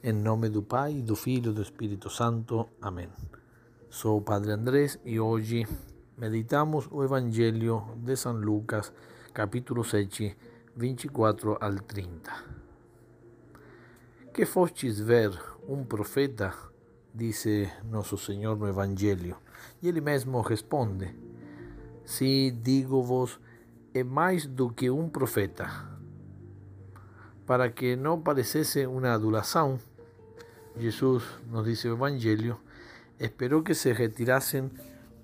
Em nome do Pai, do Filho e do Espírito Santo. Amém. Sou o Padre Andrés e hoje meditamos o Evangelho de São Lucas, capítulo 7, 24 al 30. Que fostes ver um profeta, disse nosso Senhor no Evangelho, e ele mesmo responde: Se digo-vos, é mais do que um profeta para que no pareciese una adulación, Jesús, nos dice el Evangelio, esperó que se retirasen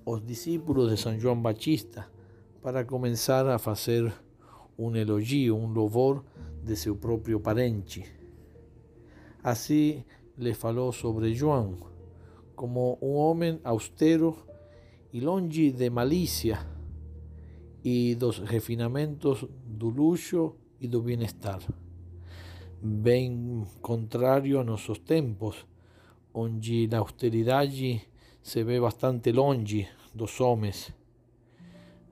los discípulos de San Juan Bautista para comenzar a hacer un elogio, un louvor de su propio parente. Así le faló sobre Juan como un hombre austero y longe de malicia y dos refinamentos do luxo y do bienestar bem contrario a nossos tempos, onde a austeridade se ve bastante longe dos homens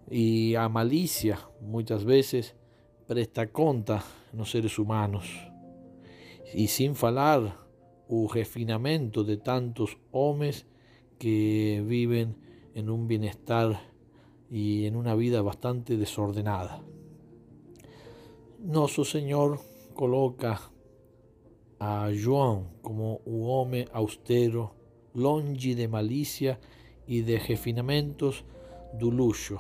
e a malícia muitas vezes presta conta nos seres humanos. E sem falar o refinamento de tantos homens que vivem em um bem-estar e em uma vida bastante desordenada. Nosso Senhor coloca a João como un hombre austero, longe de malicia y de refinamentos do luxo.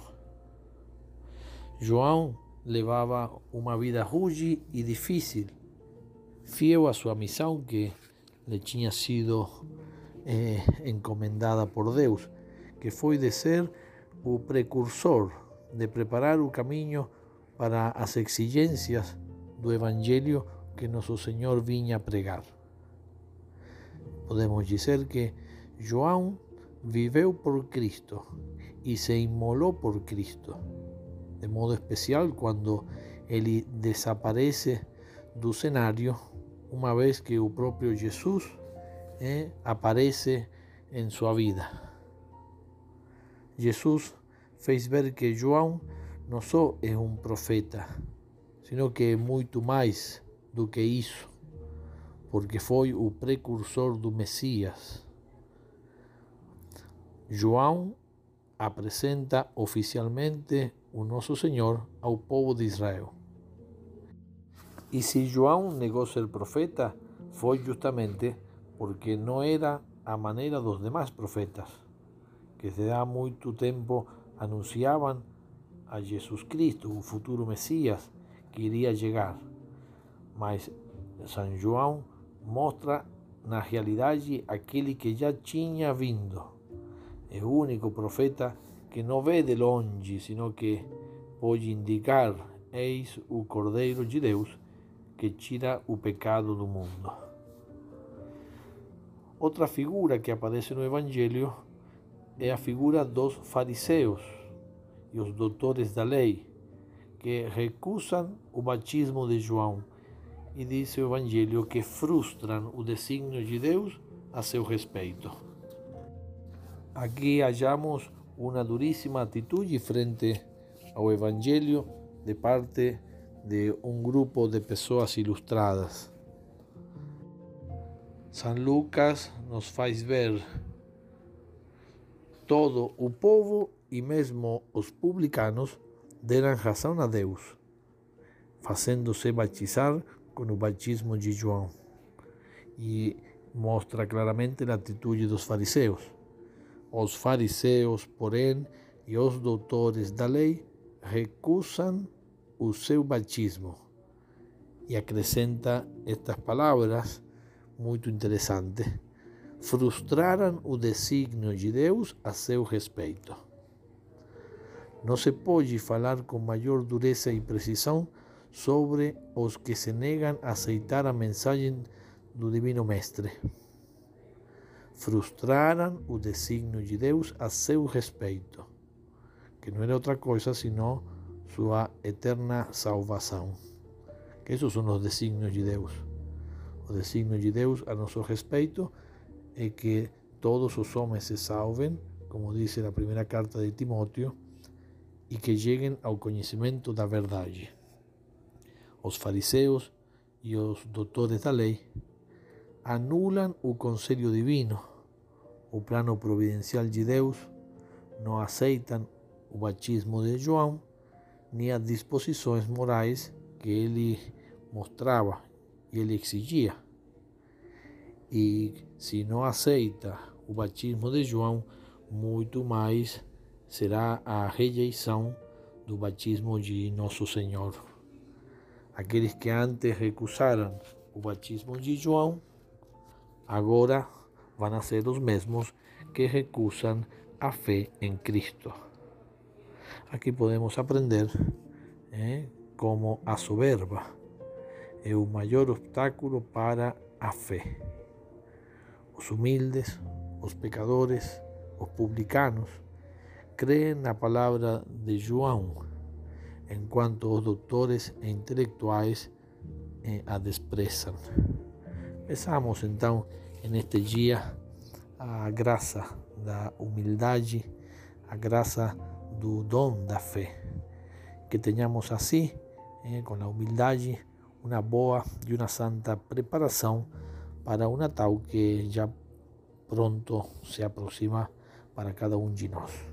João levava uma vida rude e difícil, fiel a sua missão que le tinha sido eh, encomendada por Deus, que foi de ser o precursor, de preparar o caminho para as exigências do Evangelho que nosso Senhor vinha pregar. Podemos dizer que João viveu por Cristo e se imolou por Cristo, de modo especial quando ele desaparece do cenário, uma vez que o próprio Jesus eh, aparece em sua vida. Jesus fez ver que João não só é um profeta, sino que muito mais do que isso, porque foi o precursor do Messias. João apresenta oficialmente o nosso Senhor ao povo de Israel. E se João negou ser profeta, foi justamente porque não era a maneira dos demais profetas, que desde há muito tempo anunciavam a Jesus Cristo, o futuro Messias, que iria chegar. Mas São João mostra na realidade aquele que já tinha vindo. É o único profeta que não vê de longe, sino que pode indicar: Eis o Cordeiro de Deus que tira o pecado do mundo. Outra figura que aparece no Evangelho é a figura dos fariseus e os doutores da lei que recusam o batismo de João e diz o Evangelho que frustram o desígnio de Deus a seu respeito. Aqui hallamos uma duríssima atitude frente ao Evangelho de parte de um grupo de pessoas ilustradas. São Lucas nos faz ver todo o povo e mesmo os publicanos deram razão a Deus, fazendo-se batizar com o batismo de João. E mostra claramente a atitude dos fariseus. Os fariseus, porém, e os doutores da lei recusam o seu batismo. E acrescenta estas palavras muito interessantes. Frustraram o desígnio de Deus a seu respeito. Não se pode falar com maior dureza e precisão sobre os que se negam a aceitar a mensagem do Divino Mestre. Frustraram o desígnio de Deus a seu respeito, que não era outra coisa senão sua eterna salvação. Que esses são os desígnios de Deus. O desígnio de Deus a nosso respeito é que todos os homens se salvem, como diz na primeira carta de Timóteo, e que cheguem ao conhecimento da verdade. Os fariseus e os doutores da lei anulam o conselho divino, o plano providencial de Deus, não aceitam o batismo de João, nem as disposições morais que ele mostrava e ele exigia. E se não aceita o batismo de João, muito mais será a rejeição do batismo de Nosso Senhor. Aqueles que antes recusaram o batismo de João, agora vão ser os mesmos que recusam a fé em Cristo. Aqui podemos aprender eh, como a soberba é o maior obstáculo para a fé. Os humildes, os pecadores, os publicanos, creem na palavra de João, enquanto os doutores e intelectuais eh, a desprezam. Pensamos então neste dia a graça da humildade, a graça do dom da fé. Que tenhamos assim, eh, com a humildade, uma boa e uma santa preparação para o Natal que já pronto se aproxima para cada um de nós.